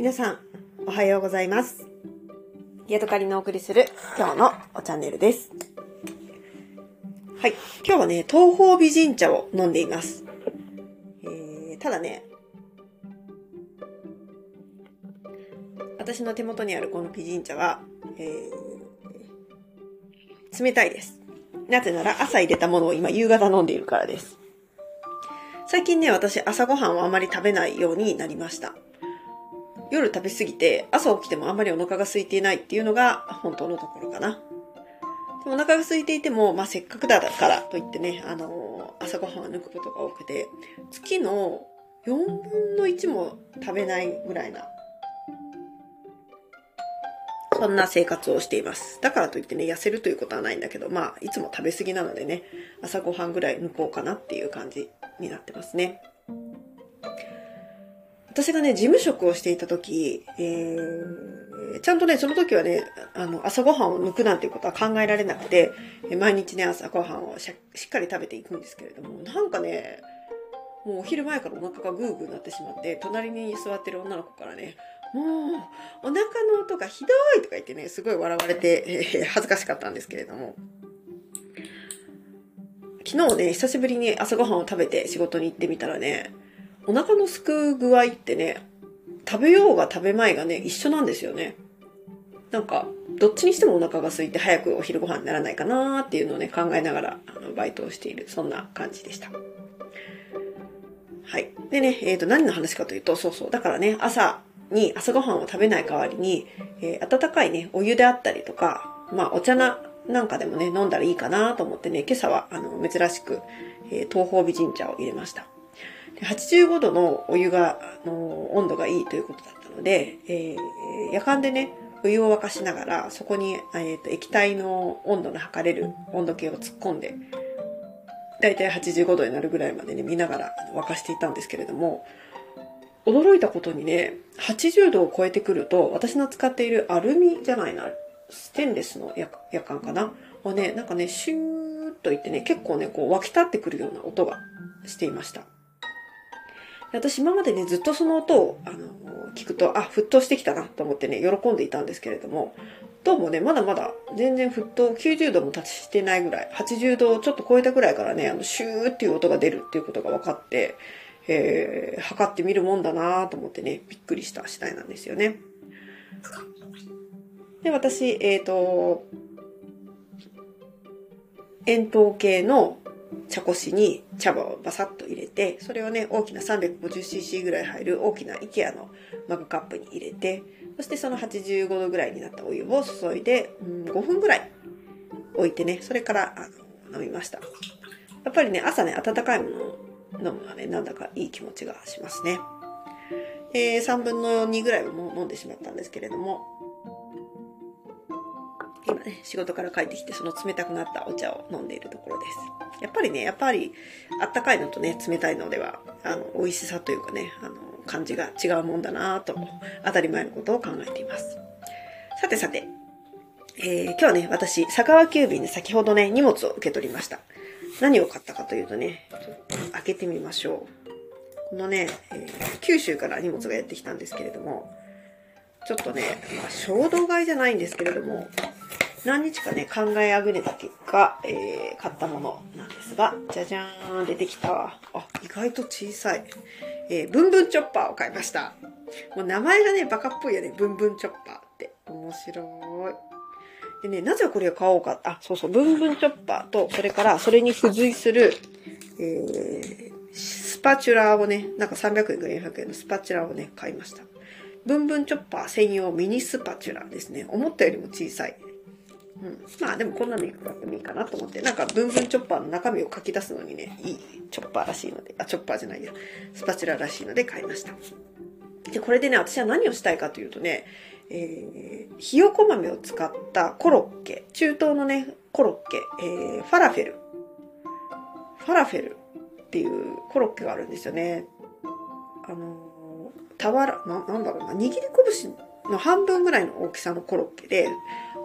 皆さん、おはようございます。ヤドカリのお送りする今日のおチャンネルです。はい。今日はね、東方美人茶を飲んでいます。えー、ただね、私の手元にあるこの美人茶は、えー、冷たいです。なぜなら朝入れたものを今夕方飲んでいるからです。最近ね、私朝ごはんをあまり食べないようになりました。夜食べ過ぎて朝起きてもあんまりお腹が空いていないっていうのが本当のところかな。でもお腹が空いていても、まあ、せっかくだからといってね、あのー朝ごはんを抜くことが多くて、月の4分の1も食べないぐらいな、そんな生活をしています。だからといってね、痩せるということはないんだけど、まあ、いつも食べ過ぎなのでね、朝ごはんぐらい抜こうかなっていう感じになってますね。私がね、事務職をしていた時、えー、ちゃんとね、その時はね、あの、朝ごはんを抜くなんていうことは考えられなくて、毎日ね、朝ごはんをししっかり食べていくんですけれども、なんかね、もうお昼前からお腹がグーグーなってしまって、隣に座ってる女の子からね、もう、お腹の音がひどいとか言ってね、すごい笑われて、えー恥ずかしかったんですけれども、昨日ね、久しぶりに朝ごはんを食べて仕事に行ってみたらね、お腹のすく具合ってね、食べようが食べまいがね、一緒なんですよね。なんか、どっちにしてもお腹が空いて早くお昼ご飯にならないかなーっていうのをね、考えながら、あの、バイトをしている、そんな感じでした。はい。でね、えっ、と、何の話かというと、そうそう。だからね、朝に朝ごはんを食べない代わりに、えー温かいね、お湯であったりとか、まあ、お茶な、なんかでもね、飲んだらいいかなと思ってね、今朝は、あの、珍しく、えー東方美人茶を入れました。85度のお湯が、あの、温度がいいということだったので、えー夜間でね、お湯を沸かしながら、そこに、えーと液体の温度の測れる温度計を突っ込んで、だいたい85度になるぐらいまでね、見ながら沸かしていたんですけれども、驚いたことにね、80度を超えてくると、私の使っているアルミじゃないな、ステンレスの夜夜間かなをね、なんかね、シューッといってね、結構ね、こう湧き立ってくるような音がしていました。私今までね、ずっとその音を、あの、聞くと、あ、沸騰してきたなと思ってね、喜んでいたんですけれども、どうもね、まだまだ全然沸騰90度も達してないぐらい、80度ちょっと超えたぐらいからね、あの、シューっていう音が出るっていうことが分かって、えー、測ってみるもんだなと思ってね、びっくりした次第なんですよね。で、私、えっ、と、円筒形の茶こしに茶葉をバサッと入れて、それをね、大きな 350cc ぐらい入る大きな IKEA のマグカップに入れて、そしてその85度ぐらいになったお湯を注いで、うん、5分ぐらい置いてね、それからあの飲みました。やっぱりね、朝ね、温かいものを飲むのはね、なんだかいい気持ちがしますね。えー、3分の2ぐらいはもう飲んでしまったんですけれども、今ね、仕事から帰ってきて、その冷たくなったお茶を飲んでいるところです。やっぱりね、やっぱり、あったかいのとね、冷たいのでは、あの、美味しさというかね、あの、感じが違うもんだなと、当たり前のことを考えています。さてさて、えー今日はね、私、佐川急便で先ほどね、荷物を受け取りました。何を買ったかというとね、と開けてみましょう。このね、えー九州から荷物がやってきたんですけれども、ちょっとね、まあ、衝動買いじゃないんですけれども、何日かね、考えあぐれた結果、えー買ったものなんですが、じゃじゃーん、出てきた。あ、意外と小さい。えーブンブンチョッパーを買いました。もう名前がね、バカっぽいよね、ブンブンチョッパーって。面白い。でね、なぜこれを買おうか。あ、そうそう、ブンブンチョッパーと、それから、それに付随する、えースパチュラをね、なんか300円か400円のスパチュラをね、買いました。ブンブンチョッパー専用ミニスパチュラですね。思ったよりも小さい。うん、まあでもこんなのいくらでもいいかなと思って、なんかブンブンチョッパーの中身を書き出すのにね、いいチョッパーらしいので、あ、チョッパーじゃないや、スパチュラらしいので買いました。で、これでね、私は何をしたいかというとね、えー、ひよこ豆を使ったコロッケ、中東のね、コロッケ、えー、ファラフェル。ファラフェルっていうコロッケがあるんですよね。あのー、たわら、な、なんだろうな、握り拳の半分ぐらいの大きさのコロッケで、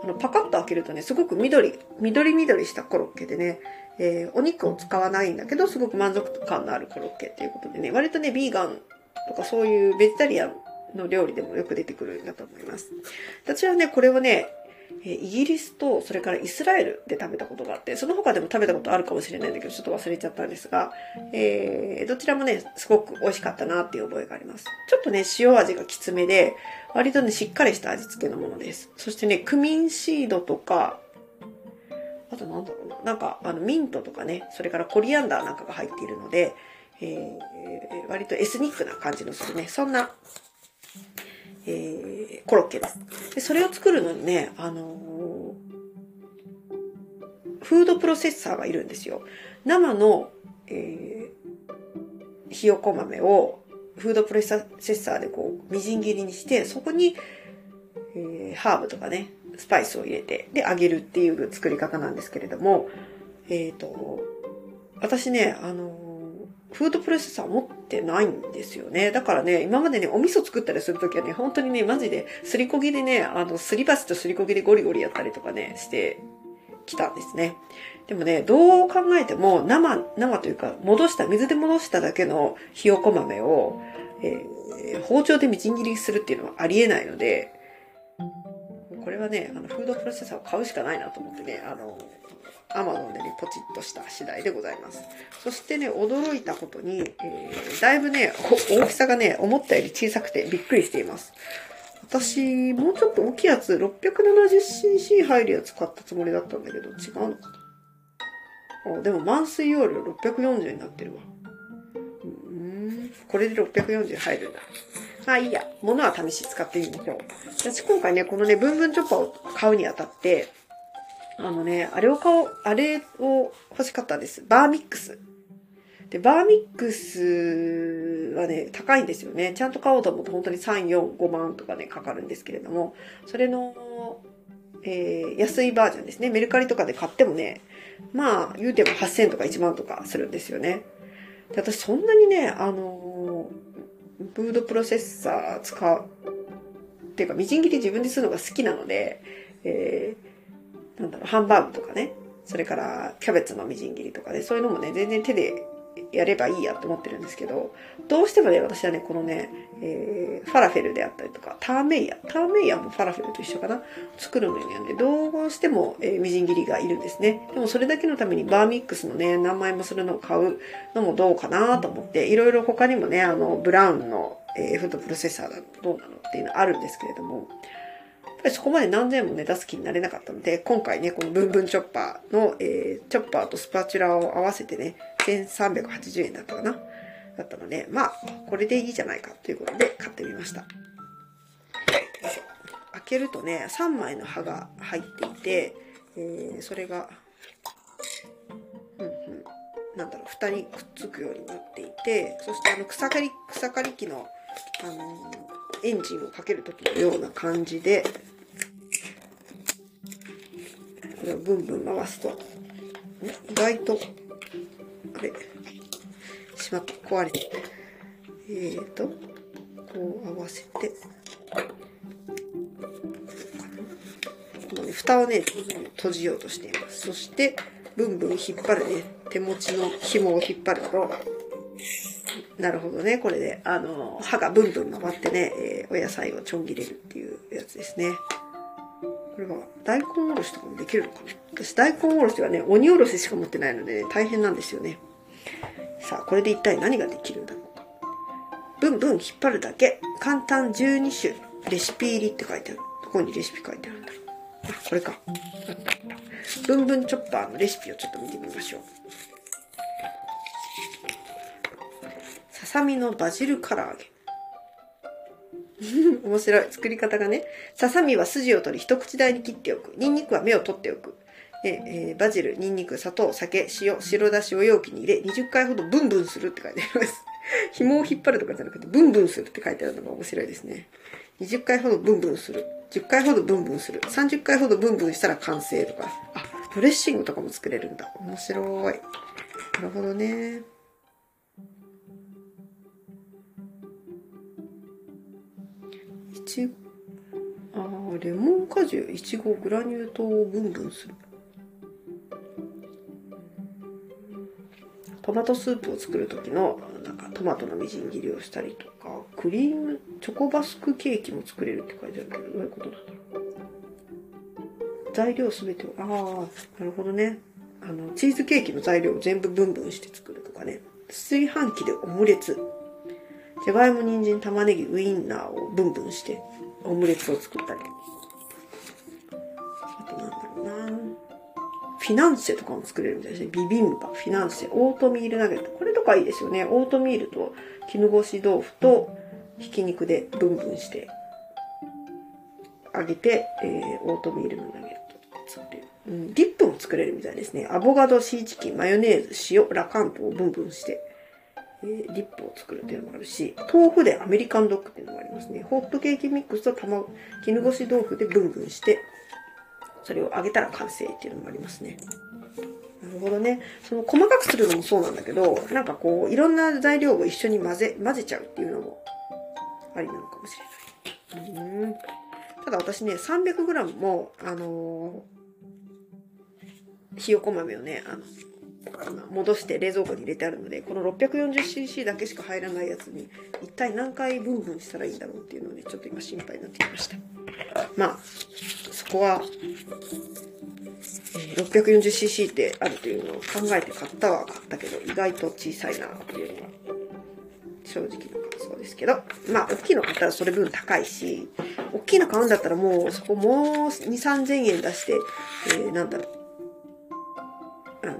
あの、パカッと開けるとね、すごく緑、緑緑したコロッケでね、えーお肉を使わないんだけど、すごく満足感のあるコロッケっていうことでね、割とね、ビーガンとかそういうベジタリアンの料理でもよく出てくるんだと思います。私はね、これをね、イギリスとそれからイスラエルで食べたことがあって、その他でも食べたことあるかもしれないんだけど、ちょっと忘れちゃったんですが、えー、どちらもね、すごく美味しかったなっていう覚えがあります。ちょっとね、塩味がきつめで、割とね、しっかりした味付けのものです。そしてね、クミンシードとか、あとなんだろうな、なんか、あの、ミントとかね、それからコリアンダーなんかが入っているので、えー、割とエスニックな感じのするね、そんなえー、コロッケです。で、それを作るのにね、あのー、フードプロセッサーがいるんですよ。生の、えー、ひよこ豆をフードプロセッサーでこう、みじん切りにして、そこに、えー、ハーブとかね、スパイスを入れて、で、揚げるっていう作り方なんですけれども、えっ、ー、と、私ね、あのフードプロセッサー持ってないんですよね。だからね、今までね、お味噌作ったりするときはね、本当にね、マジで、すりこぎでね、あの、すり鉢とすりこぎでゴリゴリやったりとかね、してきたんですね。でもね、どう考えても、生、生というか、戻した、水で戻しただけのひよこ豆を、えー、包丁でみじん切りするっていうのはありえないので、これはね、あの、フードプロセッサーを買うしかないなと思ってね、あの、アマゾンでね、ポチッとした次第でございます。そしてね、驚いたことに、えー、だいぶね、大きさがね、思ったより小さくてびっくりしています。私、もうちょっと大きいやつ、670cc 入るやつ買ったつもりだったんだけど、違うのかな？あ、でも満水容量640になってるわ。うん、これで640入るんだ。まあいいや。物は試し使ってみましょう。私今回ね、このね、ブンブンチョッパーを買うにあたって、あのね、あれを買おう、あれを欲しかったんです。バーミックス。で、バーミックスはね、高いんですよね。ちゃんと買おうと思うと本当に3、4、5万とかね、かかるんですけれども、それの、えー、安いバージョンですね。メルカリとかで買ってもね、まあ、言うても8000とか1万とかするんですよね。で、私そんなにね、あのー、フードプロセッサー使う、っていうか、みじん切り自分でするのが好きなので、えーなんだろう、ハンバーグとかね、それからキャベツのみじん切りとかで、そういうのもね、全然手でやればいいやって思ってるんですけど、どうしてもね、私はね、このね、えー、ファラフェルであったりとか、ターメイヤ、ターメイヤもファラフェルと一緒かな。作るのにはね、どうしても、えー、みじん切りがいるんですね。でもそれだけのためにバーミックスのね、何枚もするのを買うのもどうかなと思って、いろいろ他にもね、あの、ブラウンの、えー、フードプロセッサーだとどうなのっていうのあるんですけれども、っぱりそこまで何千もね、出す気になれなかったので、今回ね、このブンブンチョッパーの、えー、チョッパーとスパチュラを合わせてね、1380円だったかな？だったので、まあ、これでいいじゃないかということで買ってみました。開けるとね、3枚の刃が入っていて、えー、それが、うんうん、なんだろう、蓋にくっつくようになっていて、そしてあの草刈り、草刈り機の、あのー、エンジンをかける時のような感じで、これをブンブン回すと、意外と、あれ、しまった、壊れて。えーと、こう合わせて、このね、蓋をね、閉じようとしています。そして、ブンブン引っ張るね、手持ちの紐を引っ張ると、なるほどね、これで、あの、歯がブンブン回ってね、えー、お野菜をちょん切れるっていうやつですね。これは大根おろしとかもできるのかな？私大根おろしはね、鬼おろししか持ってないので、ね、大変なんですよね。さあ、これで一体何ができるんだろうか。ブンブン引っ張るだけ。簡単12種。レシピ入りって書いてある。どこにレシピ書いてあるんだろう。あ、これか。ブンブンチョッパーのレシピをちょっと見てみましょう。ささみのバジル唐揚げ。面白い。作り方がね。ささみは筋を取り一口大に切っておく。ニンニクは芽を取っておく。えー、バジル、ニンニク、砂糖、酒、塩、白だしを容器に入れ、20回ほどブンブンするって書いてあります。紐を引っ張るとかじゃなくて、ブンブンするって書いてあるのが面白いですね。20回ほどブンブンする。10回ほどブンブンする。30回ほどブンブンしたら完成とか。あ、ドレッシングとかも作れるんだ。面白い。なるほどね。ちあレモン果汁いちごグラニュー糖をブンブンするトマトスープを作る時の、なんかトマトのみじん切りをしたりとか、クリーム、チョコバスクケーキも作れるって書いてあるけど、どういうことだろう。材料すべてを、ああ、なるほどね。あの、チーズケーキの材料を全部ブンブンして作るとかね。炊飯器でオムレツ。じゃがいも、人参、玉ねぎ、ウインナーをブンブンしてオムレツを作ったり。あとなんだろうなフィナンセとかも作れるみたいですね。ビビンバ、フィナンセ、オートミールナゲット。これとかいいですよね。オートミールと絹ごし豆腐とひき肉でブンブンしてあげて、えー、オートミールのナゲット作れる。うん、ディップも作れるみたいですね。アボカド、シーチキン、マヨネーズ、塩、ラカントをブンブンして、えー、ディップを作るっていうのもあるし、豆腐でアメリカンドッグっていうのもありますね。ホットケーキミックスと卵、絹ごし豆腐でブンブンして、それを揚げたら完成っていうのもありますね。なるほどね。その細かくするのもそうなんだけど、なんかこう、いろんな材料を一緒に混ぜ、混ぜちゃうっていうのもありなのかもしれない。うんただ私ね、300g も、あのー、ひよこ豆をね、あの、戻して冷蔵庫に入れてあるので、この 640cc だけしか入らないやつに、一体何回ブンブンしたらいいんだろうっていうのをね、ちょっと今心配になってきました。まあ、そこは、640cc ってあるというのを考えて買ったは買ったけど、意外と小さいなっていうのが、正直な感想ですけど、まあ、大きいの買ったらそれ分高いし、大きいの買うんだったらもう、そこもう2、3000円出して、えー、なんだろう、あの、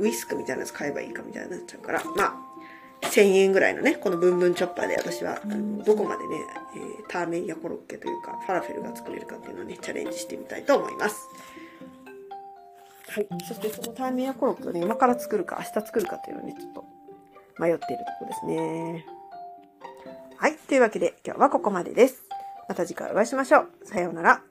ウィスクみたいなやつ買えばいいかみたいになっちゃうから、まあ、1000円ぐらいのね、このブンブンチョッパーで私は、あのどこまでね、えー、ターメンやコロッケというか、ファラフェルが作れるかっていうのをね、チャレンジしてみたいと思います。はい。そしてそのターメンやコロッケをね、今から作るか明日作るかっていうのをね、ちょっと迷っているところですね。はい。というわけで今日はここまでです。また次回お会いしましょう。さようなら。